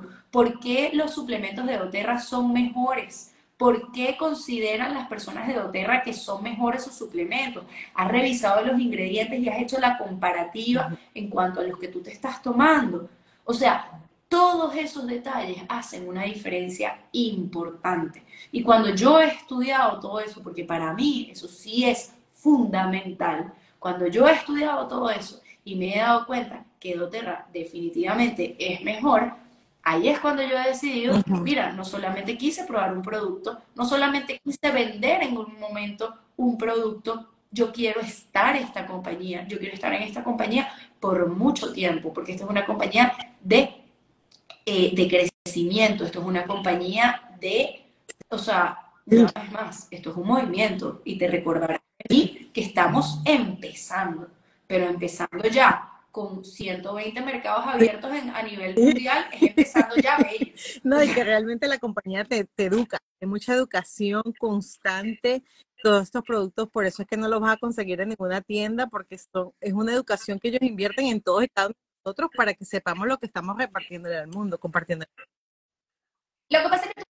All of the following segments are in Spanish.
tomando? ¿Por qué los suplementos de doTERRA son mejores? ¿Por qué consideran las personas de doTERRA que son mejores sus suplementos? Has revisado los ingredientes y has hecho la comparativa en cuanto a los que tú te estás tomando. O sea, todos esos detalles hacen una diferencia importante. Y cuando yo he estudiado todo eso, porque para mí eso sí es fundamental, cuando yo he estudiado todo eso y me he dado cuenta que doTERRA definitivamente es mejor, ahí es cuando yo he decidido, mira, no solamente quise probar un producto, no solamente quise vender en un momento un producto, yo quiero estar en esta compañía, yo quiero estar en esta compañía por mucho tiempo, porque esta es una compañía de, eh, de crecimiento, esto es una compañía de, o sea, una vez más, esto es un movimiento y te recordará aquí que estamos empezando, pero empezando ya con 120 mercados abiertos a nivel mundial, es empezando ya. No, y que realmente la compañía te, educa, hay mucha educación constante, todos estos productos, por eso es que no los vas a conseguir en ninguna tienda, porque esto es una educación que ellos invierten en todos y cada uno de nosotros para que sepamos lo que estamos repartiendo en el mundo, compartiendo. Lo que pasa es que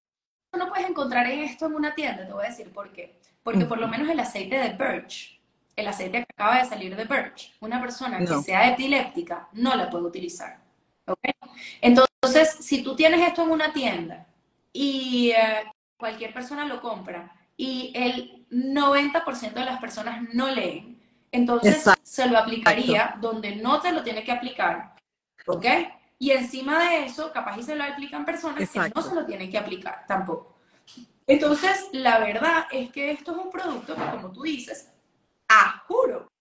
tú no puedes encontrar esto en una tienda, te voy a decir por qué. Porque por lo menos el aceite de Birch, el aceite que acaba de salir de Birch, una persona que sea epiléptica no la puede utilizar. Entonces, si tú tienes esto en una tienda y eh, cualquier persona lo compra y el 90% de las personas no leen, entonces se lo aplicaría donde no te lo tiene que aplicar. ¿Ok? Y encima de eso, capaz y se lo aplican personas que no se lo tienen que aplicar tampoco. Entonces, la verdad es que esto es un producto que, como tú dices, a juro,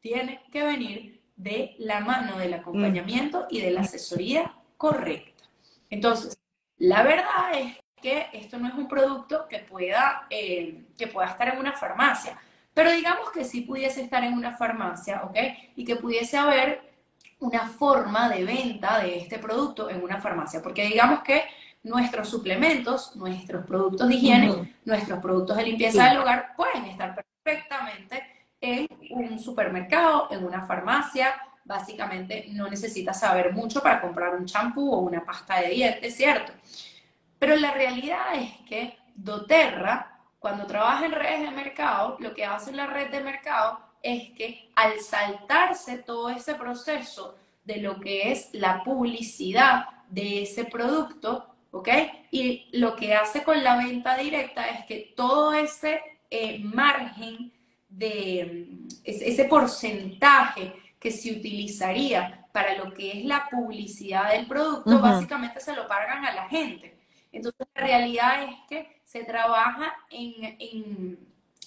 tiene que venir de la mano del acompañamiento y de la asesoría correcta. Entonces, la verdad es que esto no es un producto que pueda, eh, que pueda estar en una farmacia, pero digamos que sí pudiese estar en una farmacia, ¿ok? Y que pudiese haber una forma de venta de este producto en una farmacia, porque digamos que nuestros suplementos, nuestros productos de higiene, nuestros productos de limpieza del hogar pueden estar perfectamente en un supermercado, en una farmacia. Básicamente no necesitas saber mucho para comprar un champú o una pasta de dientes, ¿cierto? Pero la realidad es que doTERRA, cuando trabaja en redes de mercado, lo que hace la red de mercado es que al saltarse todo ese proceso de lo que es la publicidad de ese producto, ¿ok? Y lo que hace con la venta directa es que todo ese eh, margen de ese porcentaje que se utilizaría para lo que es la publicidad del producto, básicamente se lo pagan a la gente. Entonces, la realidad es que se trabaja en,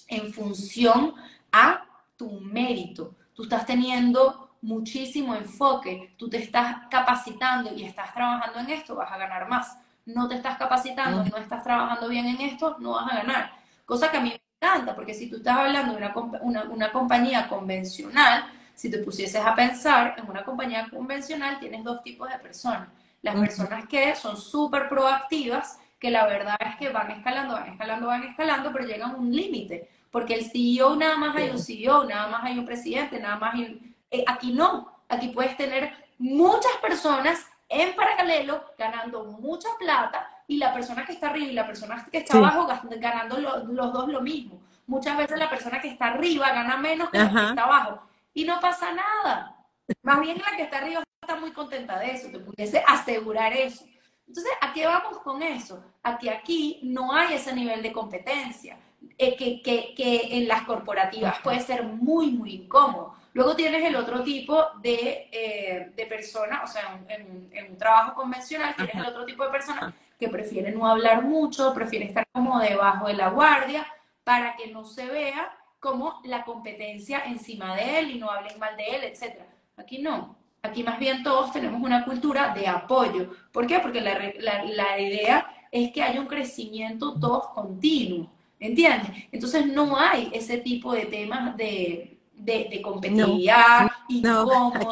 en función a tu mérito. Tú estás teniendo muchísimo enfoque, tú te estás capacitando y estás trabajando en esto, vas a ganar más no te estás capacitando, no estás trabajando bien en esto, no vas a ganar. Cosa que a mí me encanta, porque si tú estás hablando de una, una, compañía convencional, si te pusieses a pensar en una compañía convencional, tienes dos tipos de personas. Las personas que son súper proactivas, que la verdad es que van escalando, van escalando, van escalando, pero llegan a un límite. Porque el CEO nada más hay un CEO, nada más hay un presidente, nada más hay un... Eh, aquí no, aquí puedes tener muchas personas en paralelo ganando mucha plata y la persona que está arriba y la persona que está abajo ganando los dos lo mismo. Muchas veces la persona que está arriba gana menos que la que está abajo y no pasa nada. Más bien la que está arriba está muy contenta de eso, te pudiese asegurar eso. Entonces, ¿a qué vamos con eso? A que aquí no hay ese nivel de competencia, eh, que, que, que en las corporativas puede ser muy, muy incómodo. Luego tienes el otro tipo de, eh, de persona, o sea, en, un trabajo convencional tienes el otro tipo de persona que prefiere no hablar mucho, prefiere estar como debajo de la guardia para que no se vea como la competencia encima de él y no hablen mal de él, etc. Aquí no. Aquí más bien todos tenemos una cultura de apoyo. ¿Por qué? Porque la, la, la idea es que haya un crecimiento todos continuo. ¿Entiendes? Entonces no hay ese tipo de temas de, de, competitividad incómoda,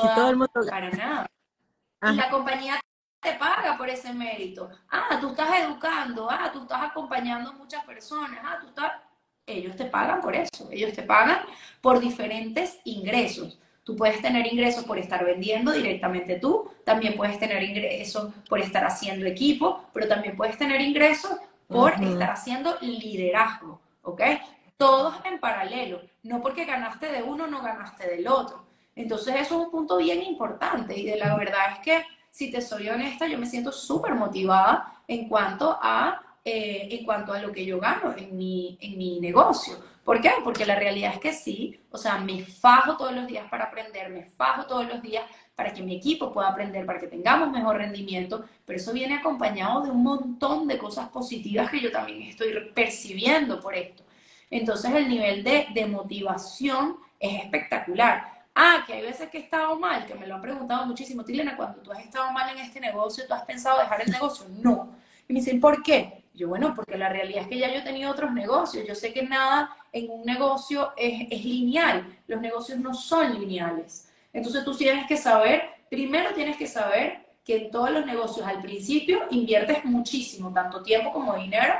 para nada. Y la compañía te paga por ese mérito. Ah, tú estás educando, ah, tú estás acompañando a muchas personas, ah, tú estás... Ellos te pagan por eso, ellos te pagan por diferentes ingresos. Tú puedes tener ingresos por estar vendiendo directamente tú, también puedes tener ingresos por estar haciendo equipo, pero también puedes tener ingresos por estar haciendo liderazgo, ¿ok? Todos en paralelo, no porque ganaste de uno, no ganaste del otro. Entonces eso es un punto bien importante y de la verdad es que, si te soy honesta, yo me siento súper motivada en cuanto a eh, en cuanto a lo que yo gano en mi, en mi negocio. ¿Por qué? Porque la realidad es que sí, o sea, me fajo todos los días para aprender, me fajo todos los días para que mi equipo pueda aprender, para que tengamos mejor rendimiento, pero eso viene acompañado de un montón de cosas positivas que yo también estoy percibiendo por esto. Entonces el nivel de, de motivación es espectacular. Ah, que hay veces que he estado mal, que me lo han preguntado muchísimo, Tilena, cuando tú has estado mal en este negocio, ¿tú has pensado dejar el negocio? No. Y me dicen, ¿por qué? Yo, bueno, porque la realidad es que ya yo he tenido otros negocios. Yo sé que nada en un negocio es, es lineal. Los negocios no son lineales. Entonces tú tienes que saber, primero tienes que saber que en todos los negocios al principio inviertes muchísimo, tanto tiempo como dinero,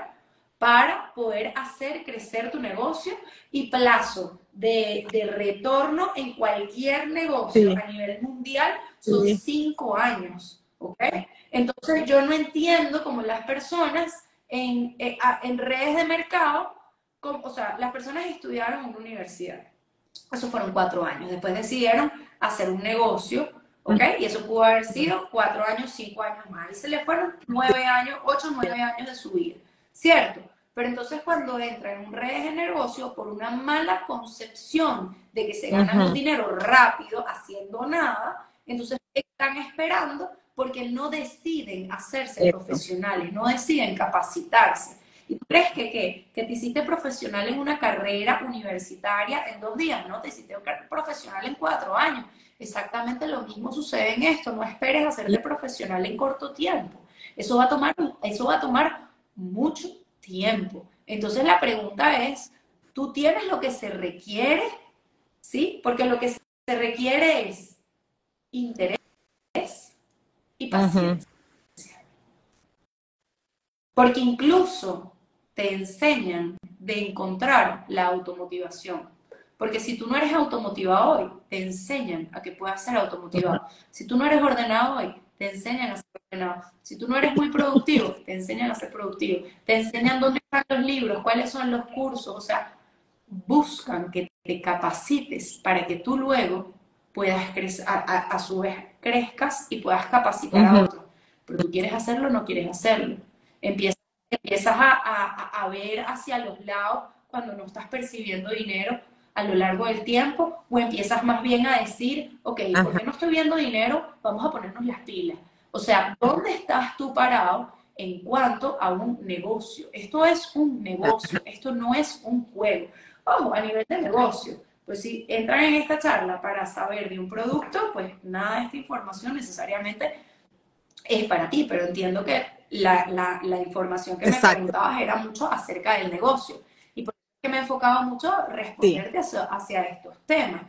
para poder hacer crecer tu negocio y plazo de, de retorno en cualquier negocio a nivel mundial son cinco años. ¿ok? Entonces yo no entiendo cómo las personas en, eh, en redes de mercado, o sea, las personas estudiaron en una universidad. Eso fueron cuatro años. Después decidieron hacer un negocio, ¿ok? Y eso pudo haber sido cuatro años, cinco años más. Y se le fueron nueve años, ocho, nueve años de su vida, ¿cierto? Pero entonces cuando entran en un redes de negocio por una mala concepción de que se ganan un dinero rápido haciendo nada, entonces están esperando porque no deciden hacerse profesionales, no deciden capacitarse. ¿Y crees que qué? Que te hiciste profesional en una carrera universitaria en dos días, ¿no? Te hiciste profesional en cuatro años. Exactamente lo mismo sucede en esto. No esperes hacerte profesional en corto tiempo. Eso va a tomar, eso va a tomar mucho tiempo. Entonces la pregunta es, ¿tú tienes lo que se requiere? ¿Sí? Porque lo que se requiere es interés y paciencia. Porque incluso te enseñan de encontrar la automotivación. Porque si tú no eres automotivado hoy, te enseñan a que puedas ser automotivado. Si tú no eres ordenado hoy, te enseñan a ser ordenado. Si tú no eres muy productivo, te enseñan a ser productivo. Te enseñan dónde están los libros, cuáles son los cursos. O sea, buscan que te capacites para que tú luego puedas crecer, a, su vez crezcas y puedas capacitar a otros. Pero tú quieres hacerlo o no quieres hacerlo. Empiezas, empiezas a, ver hacia los lados cuando no estás percibiendo dinero a lo largo del tiempo o empiezas más bien a decir, ok, ¿por qué no estoy viendo dinero? Vamos a ponernos las pilas. O sea, ¿dónde estás tú parado en cuanto a un negocio? Esto es un negocio, esto no es un juego. Ojo, a nivel de negocio. Pues si entran en esta charla para saber de un producto, pues nada de esta información necesariamente es para ti, pero entiendo que la, la, información que me preguntabas era mucho acerca del negocio. Y por eso es que me enfocaba mucho a responderte hacia, estos temas.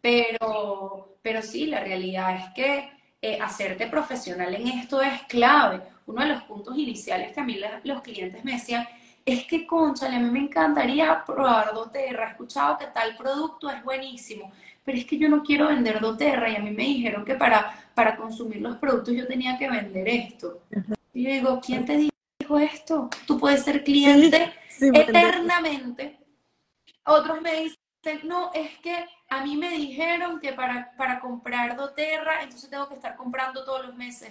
Pero, pero sí, la realidad es que eh, hacerte profesional en esto es clave. Uno de los puntos iniciales que a mí los clientes me decían es que, conchale, a mí me encantaría probar doTERRA, he escuchado que tal producto es buenísimo, pero es que yo no quiero vender doTERRA y a mí me dijeron que para, para consumir los productos yo tenía que vender esto. Y yo digo, ¿quién te dijo esto? Tú puedes ser cliente eternamente. Otros me dicen, no, es que a mí me dijeron que para, para comprar doTERRA, entonces tengo que estar comprando todos los meses.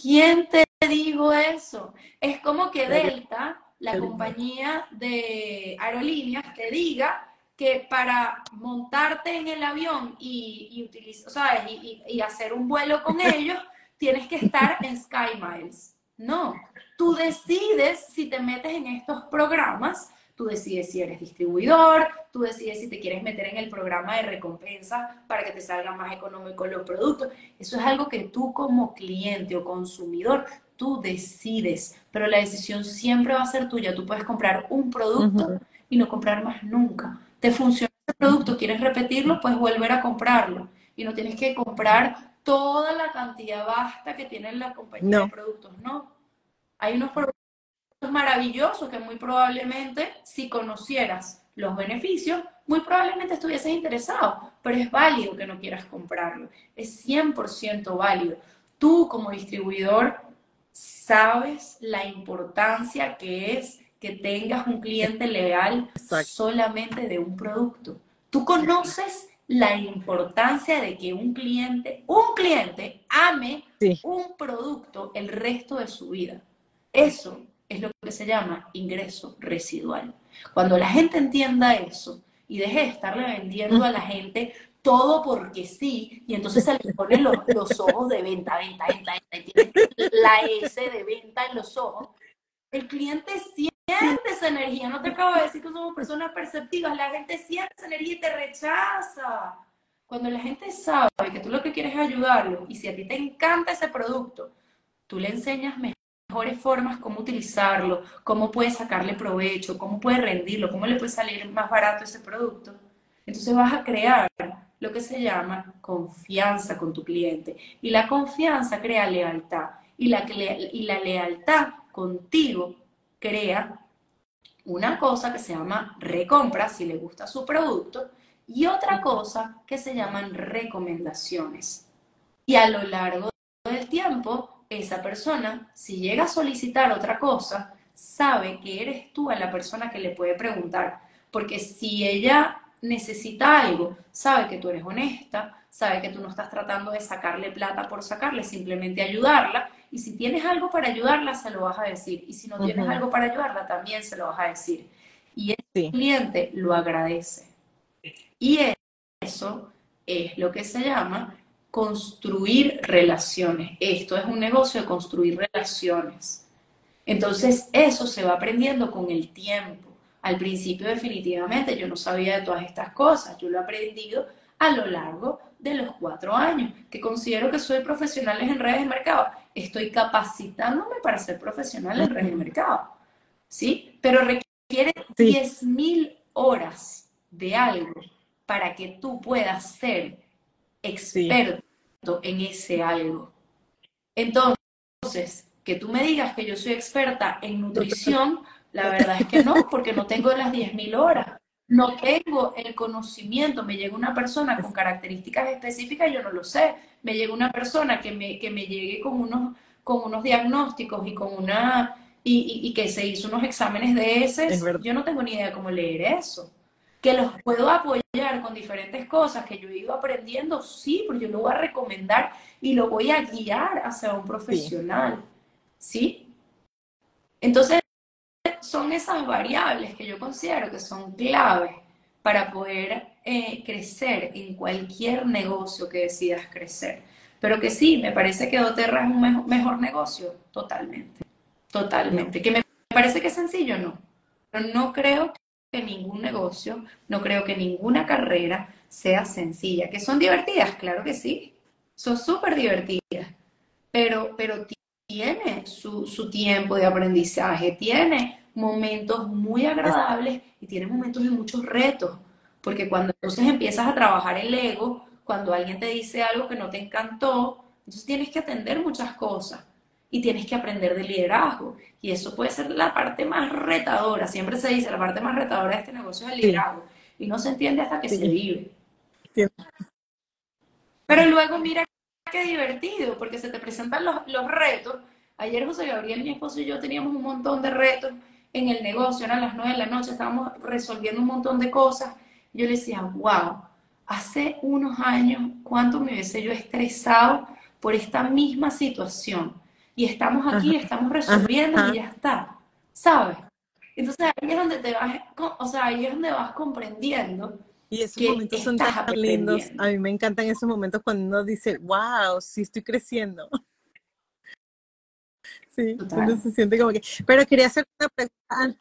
¿Quién te dijo eso? Es como que Delta la compañía de aerolíneas te diga que para montarte en el avión y, y, utilizar, y, hacer un vuelo con ellos, tienes que estar en Sky Miles. No, tú decides si te metes en estos programas, tú decides si eres distribuidor, tú decides si te quieres meter en el programa de recompensa para que te salga más económico los productos. Eso es algo que tú como cliente o consumidor tú decides, pero la decisión siempre va a ser tuya. Tú puedes comprar un producto y no comprar más nunca. Te funciona ese producto, quieres repetirlo, puedes volver a comprarlo y no tienes que comprar toda la cantidad vasta que tiene la compañía de productos, no. Hay unos productos maravillosos que muy probablemente si conocieras los beneficios muy probablemente estuvieses interesado, pero es válido que no quieras comprarlo, es 100% válido. Tú como distribuidor sabes la importancia que es que tengas un cliente leal solamente de un producto. Tú conoces la importancia de que un cliente, un cliente ame un producto el resto de su vida. Eso es lo que se llama ingreso residual. Cuando la gente entienda eso y deje de estarle vendiendo a la gente todo porque sí, y entonces se le ponen los, ojos de venta, venta, venta, venta, y la S de venta en los ojos, el cliente siente esa energía. No te acabo de decir que somos personas perceptivas, la gente siente esa energía y te rechaza. Cuando la gente sabe que tú lo que quieres es ayudarlo, y si a ti te encanta ese producto, tú le enseñas mejores formas cómo utilizarlo, cómo puedes sacarle provecho, cómo puedes rendirlo, cómo le puede salir más barato ese producto. Entonces vas a crear lo que se llama confianza con tu cliente. Y la confianza crea lealtad. Y la, y la lealtad contigo crea una cosa que se llama recompra, si le gusta su producto, y otra cosa que se llaman recomendaciones. Y a lo largo del tiempo, esa persona, si llega a solicitar otra cosa, sabe que eres tú a la persona que le puede preguntar. Porque si ella necesita algo, sabe que tú eres honesta, sabe que tú no estás tratando de sacarle plata por sacarle, simplemente ayudarla. Y si tienes algo para ayudarla, se lo vas a decir. Y si no tienes algo para ayudarla, también se lo vas a decir. Y el cliente lo agradece. Y eso es lo que se llama construir relaciones. Esto es un negocio de construir relaciones. Entonces, eso se va aprendiendo con el tiempo. Al principio definitivamente yo no sabía de todas estas cosas, yo lo he aprendido a lo largo de los cuatro años, que considero que soy profesional en redes de mercado. Estoy capacitándome para ser profesional en redes de mercado, ¿sí? Pero requiere 10.000 horas de algo para que tú puedas ser experto en ese algo. Entonces, que tú me digas que yo soy experta en nutrición, la verdad es que no, porque no tengo las 10.000 horas. No tengo el conocimiento. Me llega una persona con características específicas, yo no lo sé. Me llega una persona que me, que me llegue con unos, con unos diagnósticos y con una y, y, que se hizo unos exámenes de ese. Yo no tengo ni idea de cómo leer eso. Que los puedo apoyar con diferentes cosas que yo he ido aprendiendo, sí, porque yo lo voy a recomendar y lo voy a guiar hacia un profesional. ¿Sí? Entonces, son esas variables que yo considero que son claves para poder eh, crecer en cualquier negocio que decidas crecer. Pero que sí, me parece que doTERRA es un mejor, negocio, totalmente, totalmente. Que me parece que es sencillo, no. Pero no creo que ningún negocio, no creo que ninguna carrera sea sencilla. Que son divertidas, claro que sí. Son súper divertidas. Pero, pero tiene su, su tiempo de aprendizaje, tiene momentos muy agradables y tiene momentos de muchos retos, porque cuando entonces empiezas a trabajar el ego, cuando alguien te dice algo que no te encantó, entonces tienes que atender muchas cosas y tienes que aprender de liderazgo. Y eso puede ser la parte más retadora. Siempre se dice, la parte más retadora de este negocio es el liderazgo. Y no se entiende hasta que se vive. Pero luego mira qué divertido, porque se te presentan los, los retos. Ayer José Gabriel, mi esposo y yo teníamos un montón de retos en el negocio, eran las nueve de la noche, estábamos resolviendo un montón de cosas. Yo le decía, wow, hace unos años, ¿cuánto me hubiese yo estresado por esta misma situación? Y estamos aquí, estamos resolviendo y ya está, ¿sabes? Entonces ahí es donde te vas, o sea, ahí es donde vas comprendiendo. Y esos momentos son tan lindos. A mí me encantan esos momentos cuando uno dice, wow, sí estoy creciendo. Sí, uno se siente como que. Pero quería hacer una pregunta.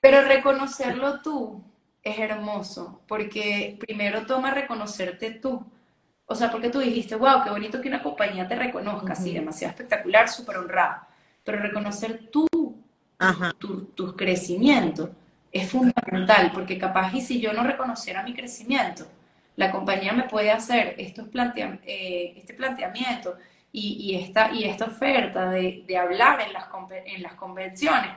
Pero reconocerlo tú es hermoso, porque primero toma reconocerte tú. O sea, porque tú dijiste, wow, qué bonito que una compañía te reconozca, así, demasiado espectacular, súper honrada. Pero reconocer tú, tu, crecimiento, es fundamental, porque capaz y si yo no reconociera mi crecimiento, la compañía me puede hacer estos plantea eh, este planteamiento y, esta, y esta oferta de, hablar en las, en las convenciones.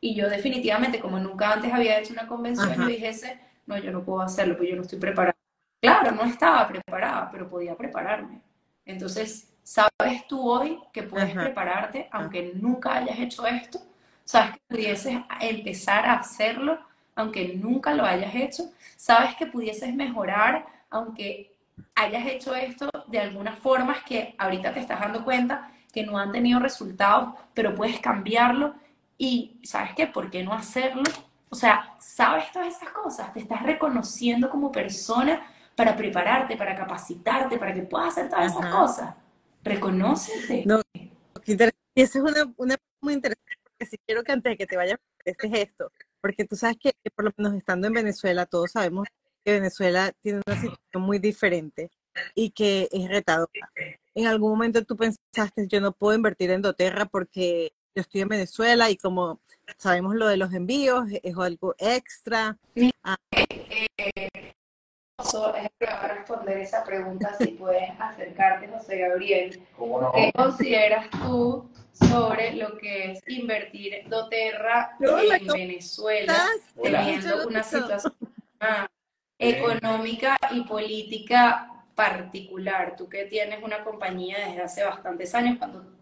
Y yo definitivamente, como nunca antes había hecho una convención, yo dijese, no, yo no puedo hacerlo, pues yo no estoy preparada. Claro, no estaba preparada, pero podía prepararme. Entonces, ¿sabes tú hoy que puedes prepararte aunque nunca hayas hecho esto? ¿Sabes que pudieses empezar a hacerlo aunque nunca lo hayas hecho? ¿Sabes que pudieses mejorar aunque hayas hecho esto de algunas formas que ahorita te estás dando cuenta que no han tenido resultados, pero puedes cambiarlo? Y ¿sabes qué? ¿Por qué no hacerlo? O sea, sabes todas esas cosas, te estás reconociendo como persona para prepararte, para capacitarte, para que puedas hacer todas esas cosas. Reconócete. No. Y esa es una, una muy interesante, porque si quiero que antes de que te vayas, este gesto, porque tú sabes que por lo menos estando en Venezuela, todos sabemos que Venezuela tiene una situación muy diferente y que es retadora. En algún momento tú pensaste, yo no puedo invertir en doTERRA porque yo estoy en Venezuela y como sabemos lo de los envíos, es algo extra. Ah, es responder esa pregunta si puedes acercarte, José Gabriel. ¿Qué consideras tú sobre lo que es invertir doTERRA en Venezuela, teniendo una situación económica y política particular? Tú que tienes una compañía desde hace bastantes años,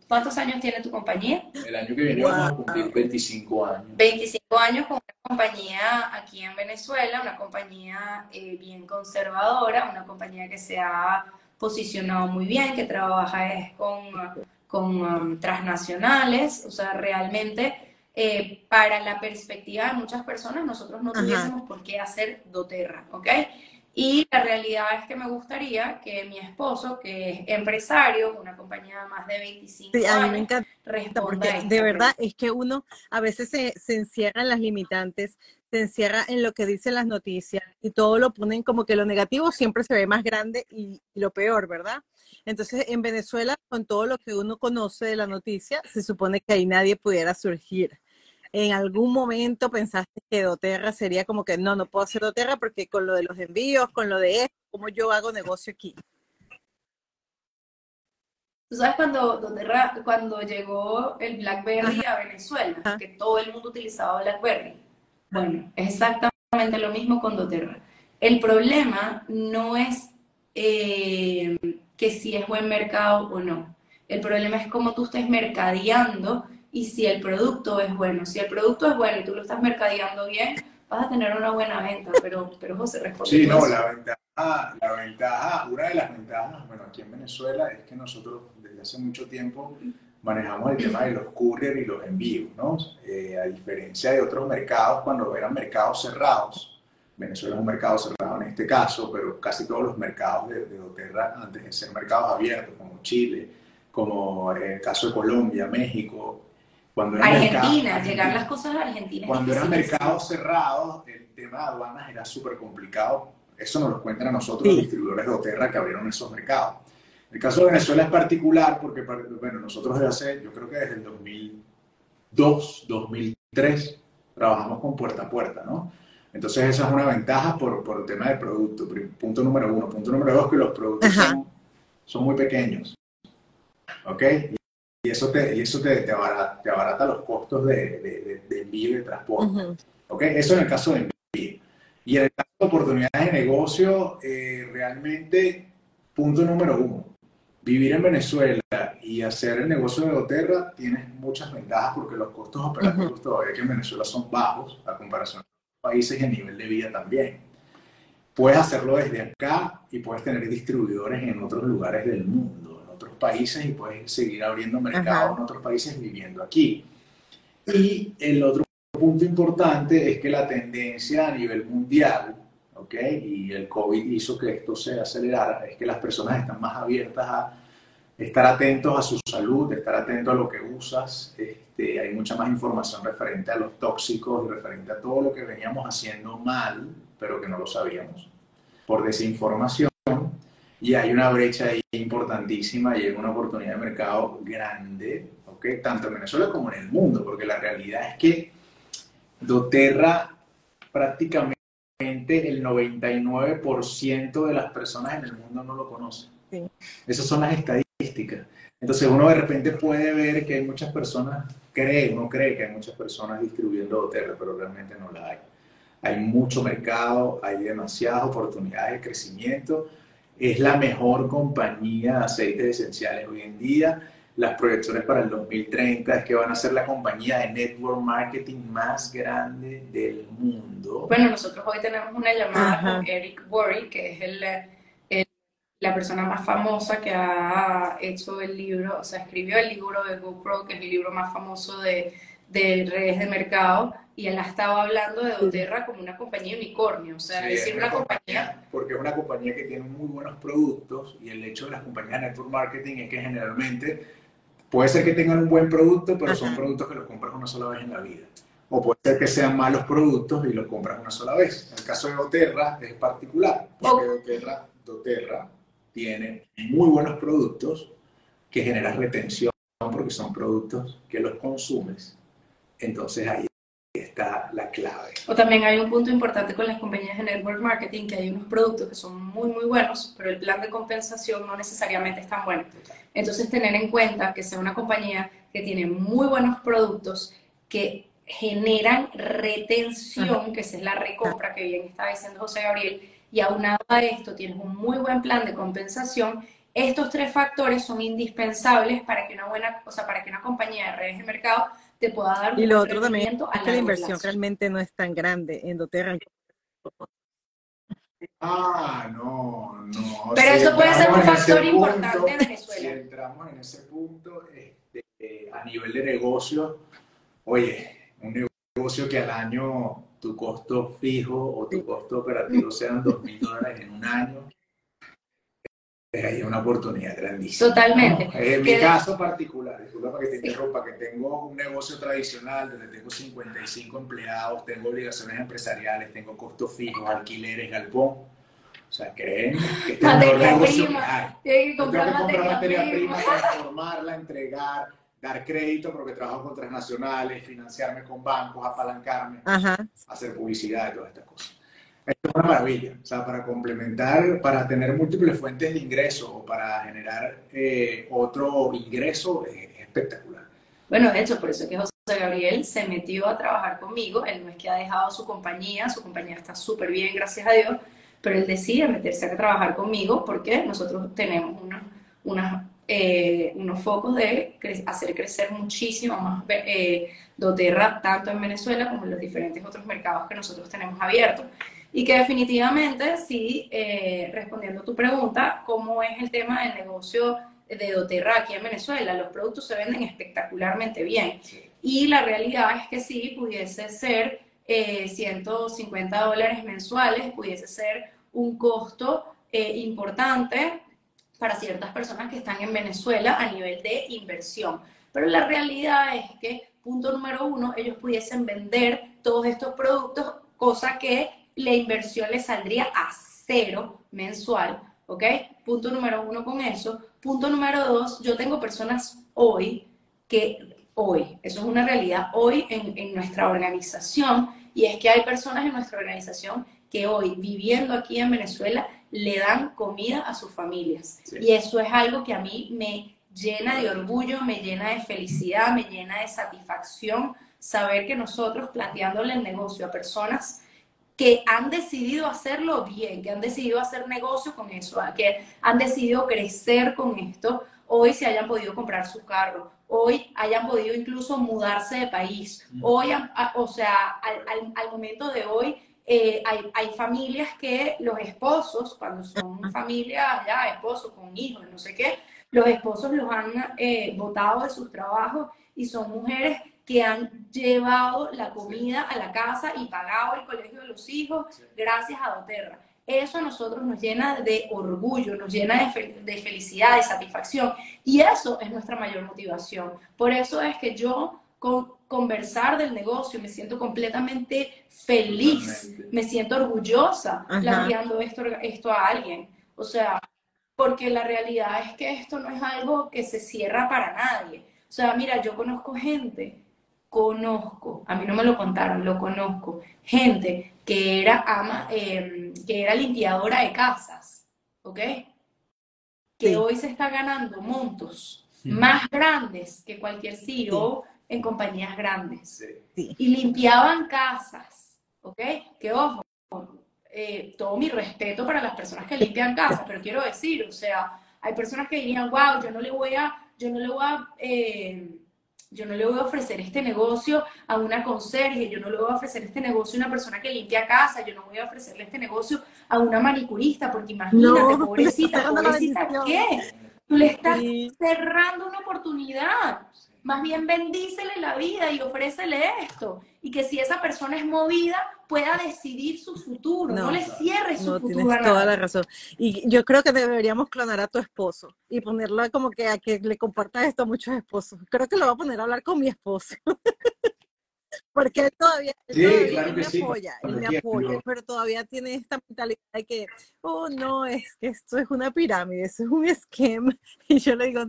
¿cuántos años tiene tu compañía? El año que viene vamos a cumplir 25 años. 25 años con una compañía aquí en Venezuela, una compañía eh, bien conservadora, una compañía que se ha posicionado muy bien, que trabaja es con, con um, transnacionales, o sea, realmente... Eh, para la perspectiva de muchas personas, nosotros no tuviésemos por qué hacer doTERRA, ¿ok? Y la realidad es que me gustaría que mi esposo, que es empresario, una compañía de más de 25 sí, a mí me encanta, porque de verdad es que uno a veces se, se encierra en las limitantes, se encierra en lo que dicen las noticias y todo lo ponen como que lo negativo siempre se ve más grande y, y lo peor, ¿verdad? Entonces, en Venezuela, con todo lo que uno conoce de la noticia, se supone que ahí nadie pudiera surgir en algún momento pensaste que doTERRA sería como que no, no puedo hacer doTERRA porque con lo de los envíos, con lo de esto, ¿cómo yo hago negocio aquí? Tú sabes cuando, doTERRA, cuando llegó el BlackBerry a Venezuela, que todo el mundo utilizaba BlackBerry. Bueno, es exactamente lo mismo con doTERRA. El problema no es eh, que si es buen mercado o no. El problema es cómo tú estés mercadeando y si el producto es bueno. Si el producto es bueno y tú lo estás mercadeando bien, vas a tener una buena venta, pero, pero José responde. Sí, no, la ventaja, la ventaja, una de las ventajas, bueno, aquí en Venezuela es que nosotros desde hace mucho tiempo manejamos el tema de los courier y los envíos, ¿no? Eh, a diferencia de otros mercados, cuando eran mercados cerrados, Venezuela es un mercado cerrado en este caso, pero casi todos los mercados de, de Doterra, antes de ser mercados abiertos, como Chile, como el caso de Colombia, México, Argentina, llegar las cosas a Argentina. Cuando eran mercados cerrados, el tema de aduanas era súper complicado. Eso nos lo cuentan a nosotros los distribuidores de Oterra que abrieron esos mercados. El caso de Venezuela es particular porque, bueno, nosotros desde hace, yo creo que desde el 2002, 2003, trabajamos con puerta a puerta, ¿no? Entonces esa es una ventaja por, por el tema del producto, punto número uno. Punto número dos, que los productos son, son, muy pequeños, ¿ok? Y eso te, y eso te, te, abarata, los costos de, de, envío y de transporte. Eso en el caso de envío. Y en el caso de oportunidades de negocio, eh, realmente, punto número uno, vivir en Venezuela y hacer el negocio de Doterra tienes muchas ventajas porque los costos operativos todavía que en Venezuela son bajos a comparación de otros países y a nivel de vida también. Puedes hacerlo desde acá y puedes tener distribuidores en otros lugares del mundo países y puedes seguir abriendo mercado en otros países viviendo aquí. Y el otro punto importante es que la tendencia a nivel mundial, ¿ok? Y el COVID hizo que esto se acelerara, es que las personas están más abiertas a estar atentos a su salud, estar atentos a lo que usas. Este, hay mucha más información referente a los tóxicos y referente a todo lo que veníamos haciendo mal, pero que no lo sabíamos por desinformación y hay una brecha ahí importantísima y hay una oportunidad de mercado grande, ¿okay? tanto en Venezuela como en el mundo, porque la realidad es que doTERRA prácticamente el 99% de las personas en el mundo no lo conocen. Esas son las estadísticas. Entonces uno de repente puede ver que hay muchas personas, cree, uno cree que hay muchas personas distribuyendo doTERRA, pero realmente no la hay. hay mucho mercado, hay demasiadas oportunidades de crecimiento. Es la mejor compañía de aceites esenciales hoy en día. Las proyecciones para el 2030 es que van a ser la compañía de network marketing más grande del mundo. Bueno, nosotros hoy tenemos una llamada con Eric Worry, que es el, la persona más famosa que ha hecho el libro, o sea, escribió el libro de GoPro, que es el libro más famoso de, de redes de mercado, y él ha estado hablando de Doterra como una compañía unicornio, o sea, es decir, una, compañía, Porque es una compañía que tiene muy buenos productos, y el hecho de las compañías de network marketing es que generalmente puede ser que tengan un buen producto, pero son productos que los compras una sola vez en la vida. O puede ser que sean malos productos y los compras una sola vez. En el caso de Doterra es particular, porque Doterra, Doterra tiene muy buenos productos que generan retención porque son productos que los consumes. Entonces ahí. O también hay un punto importante con las compañías de network marketing, que hay unos productos que son muy, muy buenos, pero el plan de compensación no necesariamente es tan bueno. Entonces tener en cuenta que sea una compañía que tiene muy buenos productos, que generan retención, que esa es la recompra que bien está diciendo José Gabriel, y aunado a esto tienes un muy buen plan de compensación, estos tres factores son indispensables para que una buena, o sea, para que una compañía de redes de mercado te pueda dar Y lo otro también es que la inversión realmente no es tan grande en doTERRA. Ah, no, no. Pero eso puede ser un factor importante en Venezuela. Si entramos en ese punto, este, a nivel de negocio, oye, un negocio que al año tu costo fijo o tu costo operativo sean dos mil dólares en un año, hay una oportunidad grandísima. Totalmente. En mi caso particular, disculpa para que te interrumpa, que tengo un negocio tradicional donde tengo 55 empleados, tengo obligaciones empresariales, tengo costos fijos, alquileres, galpón. O sea, creen que este negocio que hay. que comprar, tengo que comprar materia, materia prima, transformarla, entregar, dar crédito porque trabajo con transnacionales, financiarme con bancos, apalancarme, hacer publicidad y todas estas cosas. Esto es una maravilla, o sea, para complementar, para tener múltiples fuentes de ingreso o para generar eh, otro ingreso es espectacular. Bueno, de hecho, por eso es que José Gabriel se metió a trabajar conmigo, él no es que ha dejado su compañía, su compañía está súper bien, gracias a Dios, pero él decide meterse a trabajar conmigo porque nosotros tenemos unos, unas eh, unos focos de hacer crecer muchísimo más eh, doTERRA, tanto en Venezuela como en los diferentes otros mercados que nosotros tenemos abiertos. Y que definitivamente, sí, eh, respondiendo a tu pregunta, ¿cómo es el tema del negocio de doTERRA aquí en Venezuela? Los productos se venden espectacularmente bien. Y la realidad es que sí, pudiese ser 150 eh, dólares mensuales, pudiese ser un costo importante para ciertas personas que están en Venezuela a nivel de inversión. Pero la realidad es que, punto número uno, ellos pudiesen vender todos estos productos, cosa que la inversión les saldría a cero mensual, ¿ok? Punto número uno con eso. Punto número dos, yo tengo personas hoy que, hoy, eso es una realidad, hoy en, en nuestra organización, y es que hay personas en nuestra organización que hoy, viviendo aquí en Venezuela, le dan comida a sus familias. Y eso es algo que a mí me llena de orgullo, me llena de felicidad, me llena de satisfacción saber que nosotros planteándole el negocio a personas que han decidido hacerlo bien, que han decidido hacer negocio con eso, que han decidido crecer con esto, hoy se hayan podido comprar su carro, hoy hayan podido incluso mudarse de país, hoy, o sea, al, al momento de hoy eh, hay, hay, familias que los esposos, cuando son familias ya, esposos con hijos, no sé qué, los esposos los han eh, botado de sus trabajos y son mujeres que han llevado la comida a la casa y pagado el colegio de los hijos gracias a Doterra. Eso a nosotros nos llena de orgullo, nos llena de, de felicidad, de satisfacción. Y eso es nuestra mayor motivación. Por eso es que yo con, conversar del negocio, me siento completamente feliz, me siento orgullosa planteando esto, esto a alguien. O sea, porque la realidad es que esto no es algo que se cierra para nadie. O sea, mira, yo conozco gente, conozco, a mí no me lo contaron, lo conozco, gente que era ama, em, que era limpiadora de casas, ¿ok? Que hoy se está ganando montos más grandes que cualquier CEO en compañías grandes. Y limpiaban casas ¿ok? Que ojo, eh, todo mi respeto para las personas que limpian casas, pero quiero decir, o sea, hay personas que dirían, wow, yo no le voy a, yo no le voy a, eh, yo no le voy a ofrecer este negocio a una conserje, yo no le voy a ofrecer este negocio a una persona que limpia casa, yo no voy a ofrecerle este negocio a una manicurista, porque imagínate, pobrecita, pobrecita, ¿qué? Tú le estás cerrando una oportunidad. Más bien bendícele la vida y ofrécele esto. Y que si esa persona es movida, pueda decidir su futuro. No, le cierres su futuro. Tienes toda la razón. Y yo creo que deberíamos clonar a tu esposo y ponerlo como que a que le comparta esto a muchos esposos. Creo que lo voy a poner a hablar con mi esposo. Porque él todavía, me apoya, él me apoya, pero todavía tiene esta mentalidad de que, oh no, es que esto es una pirámide, eso es un esquema. Y yo le digo,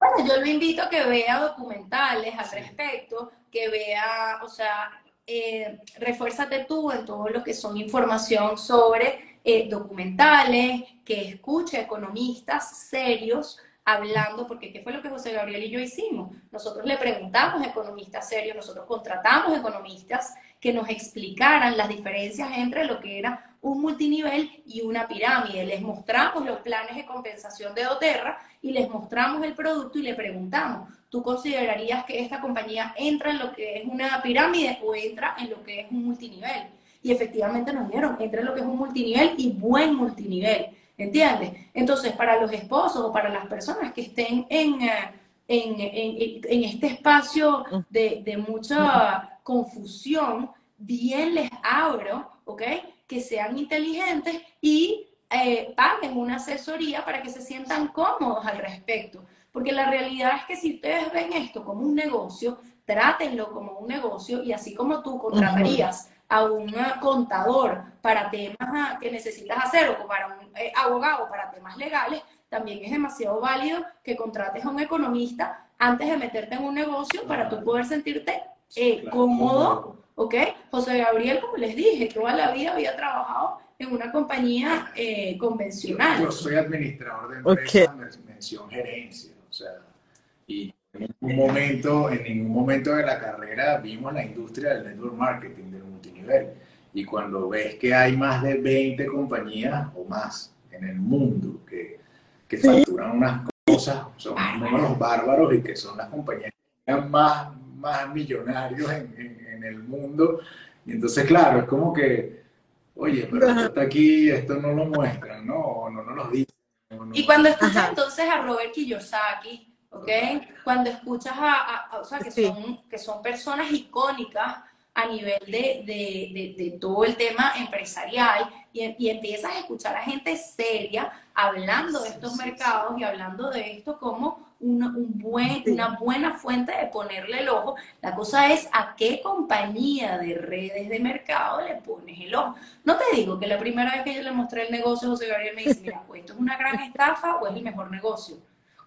bueno, yo lo invito a que vea documentales al respecto, que vea, o sea, eh, refuérzate tú en todo lo que son información sobre eh, documentales, que escuche economistas serios hablando, porque ¿qué fue lo que José Gabriel y yo hicimos? Nosotros le preguntamos a economistas serios, nosotros contratamos economistas que nos explicaran las diferencias entre lo que era un multinivel y una pirámide. Les mostramos los planes de compensación de Doterra y les mostramos el producto y le preguntamos, ¿tú considerarías que esta compañía entra en lo que es una pirámide o entra en lo que es un multinivel? Y efectivamente nos dieron, entra en lo que es un multinivel y buen multinivel. ¿Entiendes? Entonces, para los esposos o para las personas que estén en, eh, en, este espacio de, de mucha confusión, bien les abro, ¿ok? Que sean inteligentes y eh, paguen una asesoría para que se sientan cómodos al respecto. Porque la realidad es que si ustedes ven esto como un negocio, trátenlo como un negocio y así como tú contratarías a un contador para temas que necesitas hacer o para un eh, abogado para temas legales, también es demasiado válido que contrates a un economista antes de meterte en un negocio para tú poder sentirte eh, cómodo, ¿ok? José Gabriel, como les dije, toda la vida había trabajado en una compañía eh, convencional. Yo, soy administrador de empresa, mención gerencia, o sea, y en ningún momento, en ningún momento de la carrera vimos la industria del network marketing, del multinivel. Y cuando ves que hay más de 20 compañías o más en el mundo que, que facturan unas cosas, son números bárbaros y que son las compañías más, más millonarios en, en, el mundo. Y entonces, claro, es como que, oye, pero esto está aquí, esto no lo muestran, ¿no? O no nos lo dicen. y cuando escuchas entonces a Robert Kiyosaki, ¿ok? Cuando escuchas a, o sea, que, son, que son personas icónicas a nivel de, de, de, todo el tema empresarial y, y, empiezas a escuchar a gente seria hablando de estos mercados y hablando de esto como una, un buen, una buena fuente de ponerle el ojo. La cosa es a qué compañía de redes de mercado le pones el ojo. No te digo que la primera vez que yo le mostré el negocio, José Gabriel me dice, mira, pues esto es una gran estafa o es el mejor negocio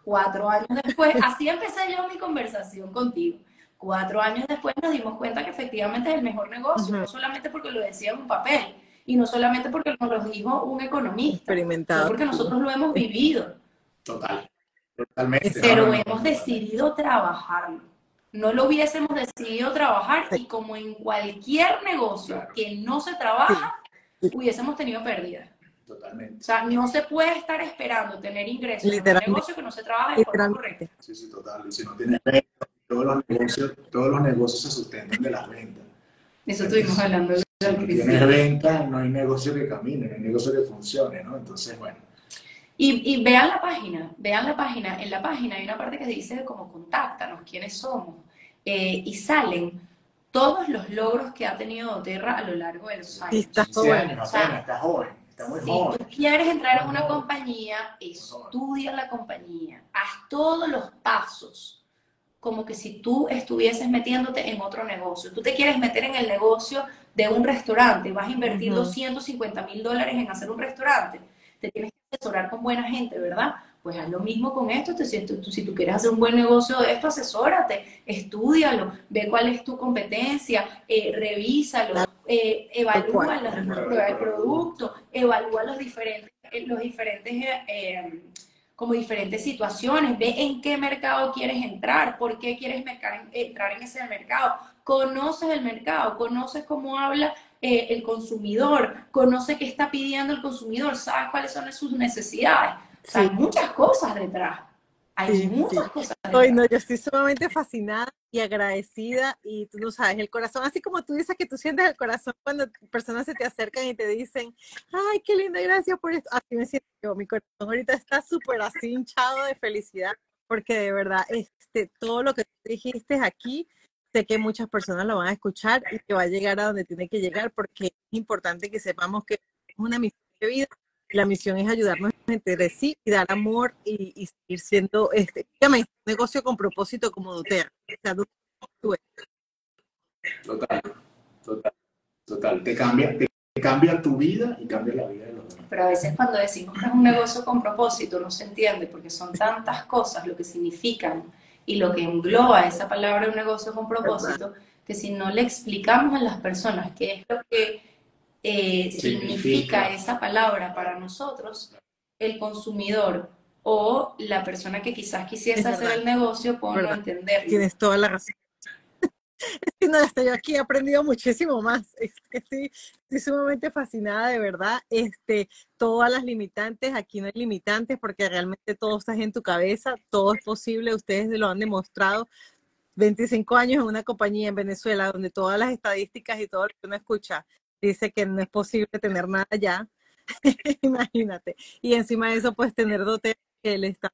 Cuatro años después, así empecé yo mi conversación contigo. Cuatro años después nos dimos cuenta que efectivamente es el mejor negocio, no solamente porque lo decía en un papel y no solamente porque nos lo dijo un economista, experimentado, porque nosotros lo hemos vivido. Total, totalmente. Pero hemos decidido trabajarlo. No lo hubiésemos decidido trabajar y como en cualquier negocio que no se trabaja, hubiésemos tenido pérdidas. Totalmente. O sea, no se puede estar esperando tener ingresos en un negocio que no se trabaja de forma correcta. Sí, sí, total. Y si no tienes todos los negocios, todos los negocios se sustentan de las ventas. Eso estuvimos hablando. Si tienes ventas, no hay negocio que camine, no hay negocio que funcione, ¿no? Entonces, bueno. Y, y, vean la página, vean la página. En la página hay una parte que dice como contáctanos, quiénes somos. Eh, y salen todos los logros que ha tenido Terra a lo largo de los años. Está joven. está joven si tú quieres entrar en una compañía, estudia la compañía, haz todos los pasos, como que si tú estuvieses metiéndote en otro negocio. Tú te quieres meter en el negocio de un restaurante, vas a invertir 250 mil dólares en hacer un restaurante, te tienes que asesorar con buena gente, ¿verdad? Pues haz lo mismo con esto. Te, si, tú, si tú quieres hacer un buen negocio de esto, asesórate, estudialo, ve cuál es tu competencia, eh, revísalo, eh, evalúa el producto, evalúa los diferentes, eh, los diferentes como diferentes situaciones, ve en qué mercado quieres entrar, por qué quieres entrar en ese mercado, conoces el mercado, conoces cómo habla eh, el consumidor, conoce qué está pidiendo el consumidor, sabes cuáles son sus necesidades. hay muchas cosas detrás. Hay muchas cosas. Detrás. no, yo estoy sumamente fascinada y agradecida y tú no sabes, el corazón, así como tú dices que tú sientes el corazón cuando personas se te acercan y te dicen, ay, qué linda, gracias por esto. Así me siento yo, mi corazón ahorita está súper así hinchado de felicidad porque de verdad, este, todo lo que tú dijiste aquí, sé que muchas personas lo van a escuchar y que va a llegar a donde tiene que llegar porque es importante que sepamos que es una misión de vida. La misión es ayudarnos entre sí y dar amor y, seguir siendo este, un negocio con propósito como doTERRA. total, total, total. Te cambia, te cambia tu vida y cambia la vida de los demás. Pero a veces cuando decimos que es un negocio con propósito no se entiende porque son tantas cosas lo que significan y lo que engloba esa palabra un negocio con propósito, que si no le explicamos a las personas qué es lo que eh, significa. esa palabra para nosotros, el consumidor o la persona que quizás quisiese hacer el negocio puede no entender. Tienes toda la razón. No, hasta aquí he aprendido muchísimo más. Estoy, estoy, sumamente fascinada, de verdad. Este, todas las limitantes, aquí no hay limitantes porque realmente todo está en tu cabeza, todo es posible, ustedes lo han demostrado. 25 años en una compañía en Venezuela donde todas las estadísticas y todo lo que uno escucha dice que no es posible tener nada ya. Imagínate. Y encima de eso, pues tener dote que le está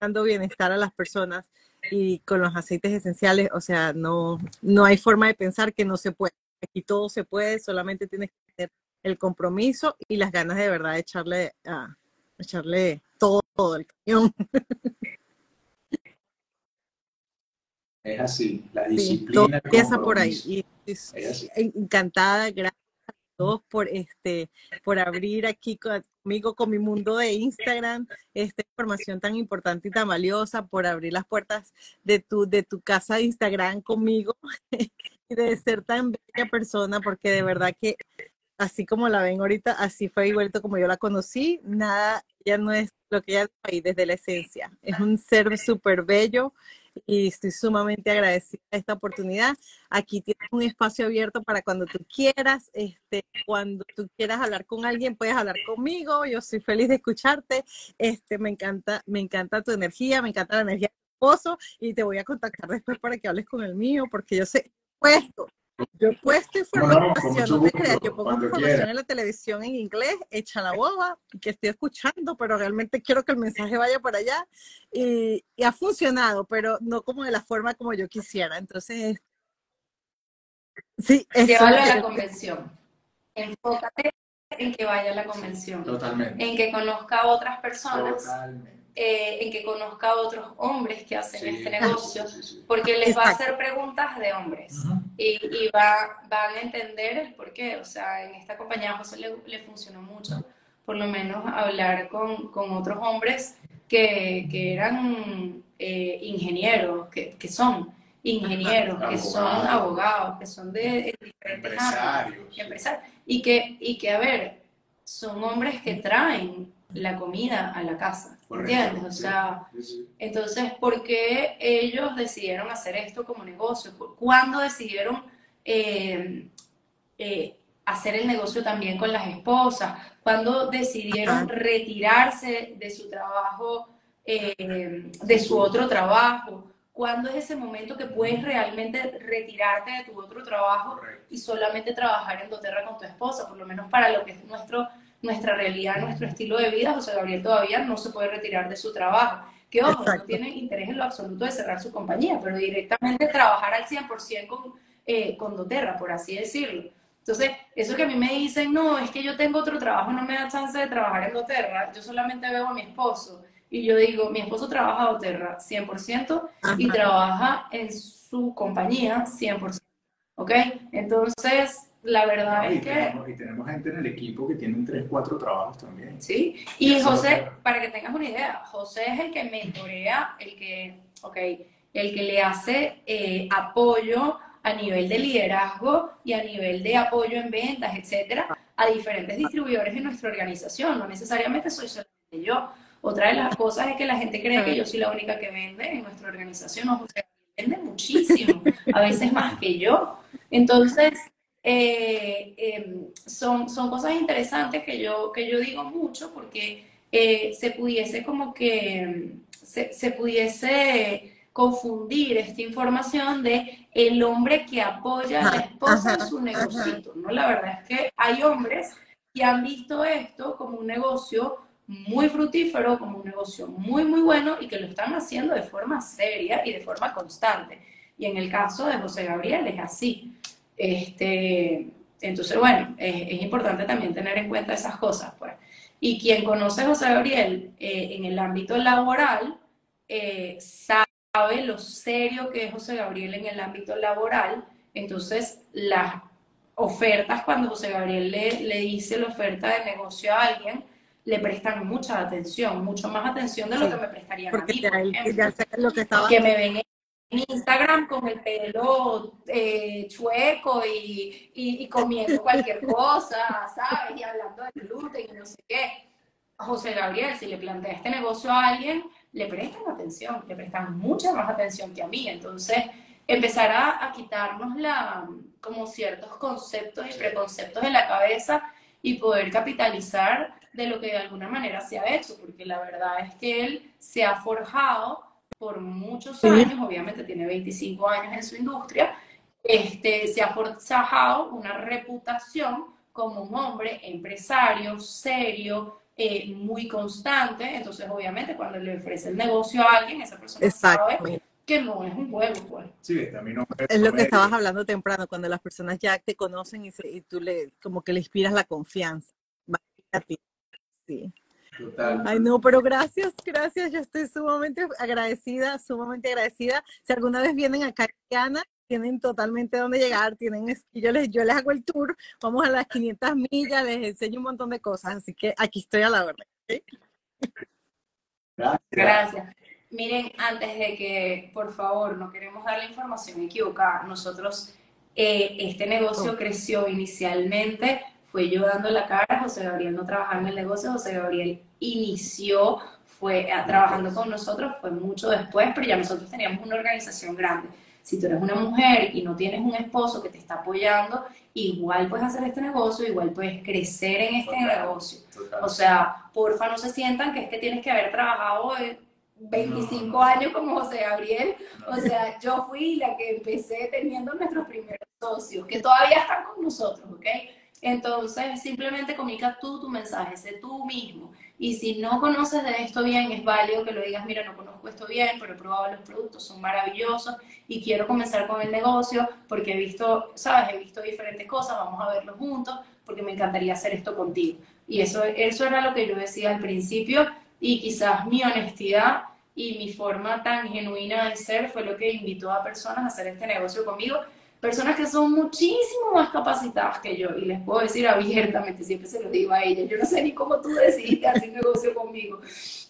dando bienestar a las personas y con los aceites esenciales, o sea, no, no hay forma de pensar que no se puede. Aquí todo se puede, solamente tienes que tener el compromiso y las ganas de verdad de echarle, a, echarle todo, todo el cañón. Es así, la disciplina. empieza por ahí. Y, encantada, gracias todos por este por abrir aquí conmigo con mi mundo de Instagram esta información tan importante y tan valiosa por abrir las puertas de tu de tu casa de Instagram conmigo y de ser tan bella persona porque de verdad que así como la ven ahorita así fue igualito como yo la conocí. Nada ya no es lo que ya ahí desde la esencia. Es un ser súper bello y estoy sumamente agradecida de esta oportunidad. Aquí tienes un espacio abierto para cuando tú quieras, este, cuando tú quieras hablar con alguien, puedes hablar conmigo. Yo soy feliz de escucharte. Este, me encanta, me encanta tu energía, me encanta la energía de tu esposo y te voy a contactar después para que hables con el mío, porque yo sé, puesto, yo he puesto información, no, te creas, yo pongo información en la televisión en inglés, echa la boba, que estoy escuchando, pero realmente quiero que el mensaje vaya por allá. Y, ha funcionado, pero no como de la forma como yo quisiera. Entonces, sí. Llévalo a la convención. Enfócate en que vaya a la convención. Totalmente. En que conozca a otras personas. Totalmente eh, en que conozca a otros hombres que hacen este negocio, porque les va a hacer preguntas de hombres. Y, y va, van a entender el por qué. O sea, en esta compañía a José le, le funcionó mucho, por lo menos hablar con, con otros hombres que, que eran eh, ingenieros, que, que, son ingenieros, que son abogados, que son de, diferentes empresarios. empresarios, y que, y que, a ver, son hombres que traen la comida a la casa. ¿Entiendes? O sea, entonces, ¿por qué ellos decidieron hacer esto como negocio? ¿Cuándo decidieron eh, eh, hacer el negocio también con las esposas? ¿Cuándo decidieron retirarse de su trabajo, eh, de su otro trabajo? ¿Cuándo es ese momento que puedes realmente retirarte de tu otro trabajo y solamente trabajar en doTERRA con tu esposa? Por lo menos para lo que es nuestro nuestra realidad, nuestro estilo de vida, José Gabriel todavía no se puede retirar de su trabajo. Que ojo, no tiene interés en lo absoluto de cerrar su compañía, pero directamente trabajar al 100% con, eh, con doTERRA, por así decirlo. Entonces, eso que a mí me dicen, no, es que yo tengo otro trabajo, no me da chance de trabajar en doTERRA, yo solamente veo a mi esposo. Y yo digo, mi esposo trabaja doTERRA 100% y trabaja en su compañía 100%. ¿Ok? Entonces, la verdad es que... y tenemos gente en el equipo que tienen tres, cuatro trabajos también. Sí, y José, para que tengas una idea, José es el que mentorea, el que, ok, el que le hace eh, apoyo a nivel de liderazgo y a nivel de apoyo en ventas, etcétera, a diferentes distribuidores en nuestra organización. No necesariamente soy solamente yo. Otra de las cosas es que la gente cree que yo soy la única que vende en nuestra organización. No, José vende muchísimo, a veces más que yo. Entonces, eh, em, son, son cosas interesantes que yo, que yo digo mucho porque eh, se pudiese como que, se, se pudiese confundir esta información de el hombre que apoya a la esposa en su negocio, ¿no? La verdad es que hay hombres que han visto esto como un negocio muy fructífero, como un negocio muy, muy bueno y que lo están haciendo de forma seria y de forma constante. Y en el caso de José Gabriel es así. Este, entonces, bueno, es, importante también tener en cuenta esas cosas, pues. Y quien conoce a José Gabriel eh, en el ámbito laboral, eh, sabe lo serio que es José Gabriel en el ámbito laboral. Entonces, las ofertas, cuando José Gabriel le, le dice la oferta de negocio a alguien, le prestan mucha atención, mucho más atención de lo que me prestarían a mí, lo que, estaba... que me ven en Instagram con el pelo eh, chueco y, y, comiendo cualquier cosa, ¿sabes? Y hablando de gluten y no sé qué. José Gabriel, si le plantea este negocio a alguien, le prestan atención, le prestan mucha más atención que a mí. Entonces, empezará a quitarnos la, como ciertos conceptos y preconceptos de la cabeza y poder capitalizar de lo que de alguna manera se ha hecho, porque la verdad es que él se ha forjado por muchos años, obviamente tiene 25 años en su industria, este, se ha forjado una reputación como un hombre empresario, serio, eh, muy constante, entonces obviamente cuando le ofrece el negocio a alguien, esa persona sabe que no es un juego, pues. Sí, también no es lo que estabas hablando temprano, cuando las personas ya te conocen y, y tú le, como que le inspiras la confianza. Sí. Total. Ay, no, pero gracias, gracias. Yo estoy sumamente agradecida, sumamente agradecida. Si alguna vez vienen acá Ana, tienen totalmente donde llegar, tienen, yo les, yo les hago el tour, vamos a las 500 millas, les enseño un montón de cosas, así que aquí estoy a la orden. Gracias. Gracias. Miren, antes de que, por favor, no queremos dar la información equivocada, nosotros, eh, este negocio oh. creció inicialmente fue yo dando la cara, José Gabriel no trabajaba en el negocio, José Gabriel inició, fue ah, trabajando con nosotros, fue mucho después, pero ya nosotros teníamos una organización grande. Si tú eres una mujer y no tienes un esposo que te está apoyando, igual puedes hacer este negocio, igual puedes crecer en este negocio. O sea, porfa, no se sientan que es que tienes que haber trabajado 25 años como José Gabriel. O sea, yo fui la que empecé teniendo nuestros primeros socios, que todavía están con nosotros, ¿ok? Entonces, simplemente comunica tú tu mensaje, sé tú mismo. Y si no conoces de esto bien, es válido que lo digas, mira, no conozco esto bien, pero he probado los productos, son maravillosos y quiero comenzar con el negocio porque he visto, sabes, he visto diferentes cosas, vamos a verlo juntos porque me encantaría hacer esto contigo. Y eso, eso era lo que yo decía al principio y quizás mi honestidad y mi forma tan genuina de ser fue lo que invitó a personas a hacer este negocio conmigo personas que son muchísimo más capacitadas que yo, y les puedo decir abiertamente, siempre se lo digo a ellas, yo no sé ni cómo tú decidiste hacer negocio conmigo,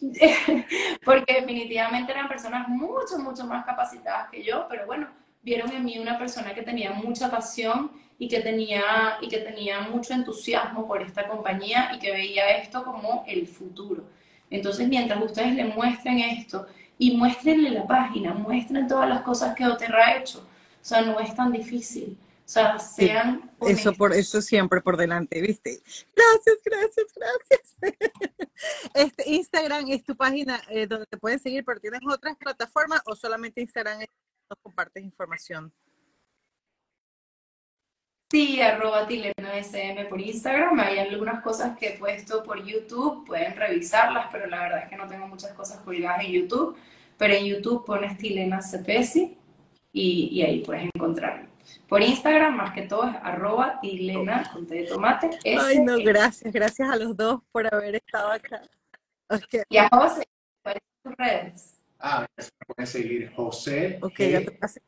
porque definitivamente eran personas mucho, mucho más capacitadas que yo, pero bueno, vieron en mí una persona que tenía mucha pasión y que tenía, y que tenía mucho entusiasmo por esta compañía y que veía esto como el futuro. Entonces, mientras ustedes le muestren esto y muéstrenle la página, muestren todas las cosas que Oterra ha hecho, o sea, no es tan difícil. O sea, sean. eso por eso siempre por delante, ¿viste? Gracias, gracias, gracias. Este Instagram es tu página eh, donde te pueden seguir, pero tienes otras plataformas o solamente Instagram es donde compartes información. Sí, arroba tileno SM por Instagram. Hay algunas cosas que he puesto por YouTube, pueden revisarlas, pero la verdad es que no tengo muchas cosas colgadas en YouTube. Pero en YouTube pones Tilena Cepesi y, ahí puedes encontrarlo. Por Instagram, más que todo, es arroba tilena con de tomate. Ay, no, gracias, gracias a los dos por haber estado acá. Y a José, ¿cuáles son tus redes? Ah, me pueden seguir José. Ok, ya te pasé.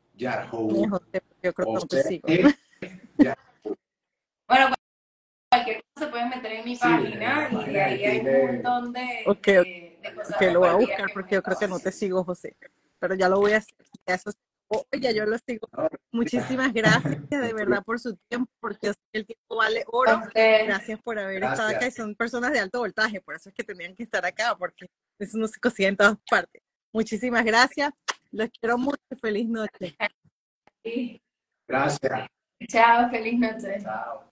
José, yo creo que no te sigo. bueno, cualquier cosa se pueden meter en mi página y ahí hay un montón de, de, cosas. Que lo voy a buscar porque yo creo que no te sigo, José. Pero ya lo voy a hacer. Eso Oye, yo lo sigo. Muchísimas gracias de verdad por su tiempo, porque el tiempo vale oro. Gracias por haber estado acá y son personas de alto voltaje, por eso es que tenían que estar acá, porque eso no se consigue en todas partes. Muchísimas gracias. Los quiero mucho. Feliz noche. Gracias. Chao, feliz noche. Chao.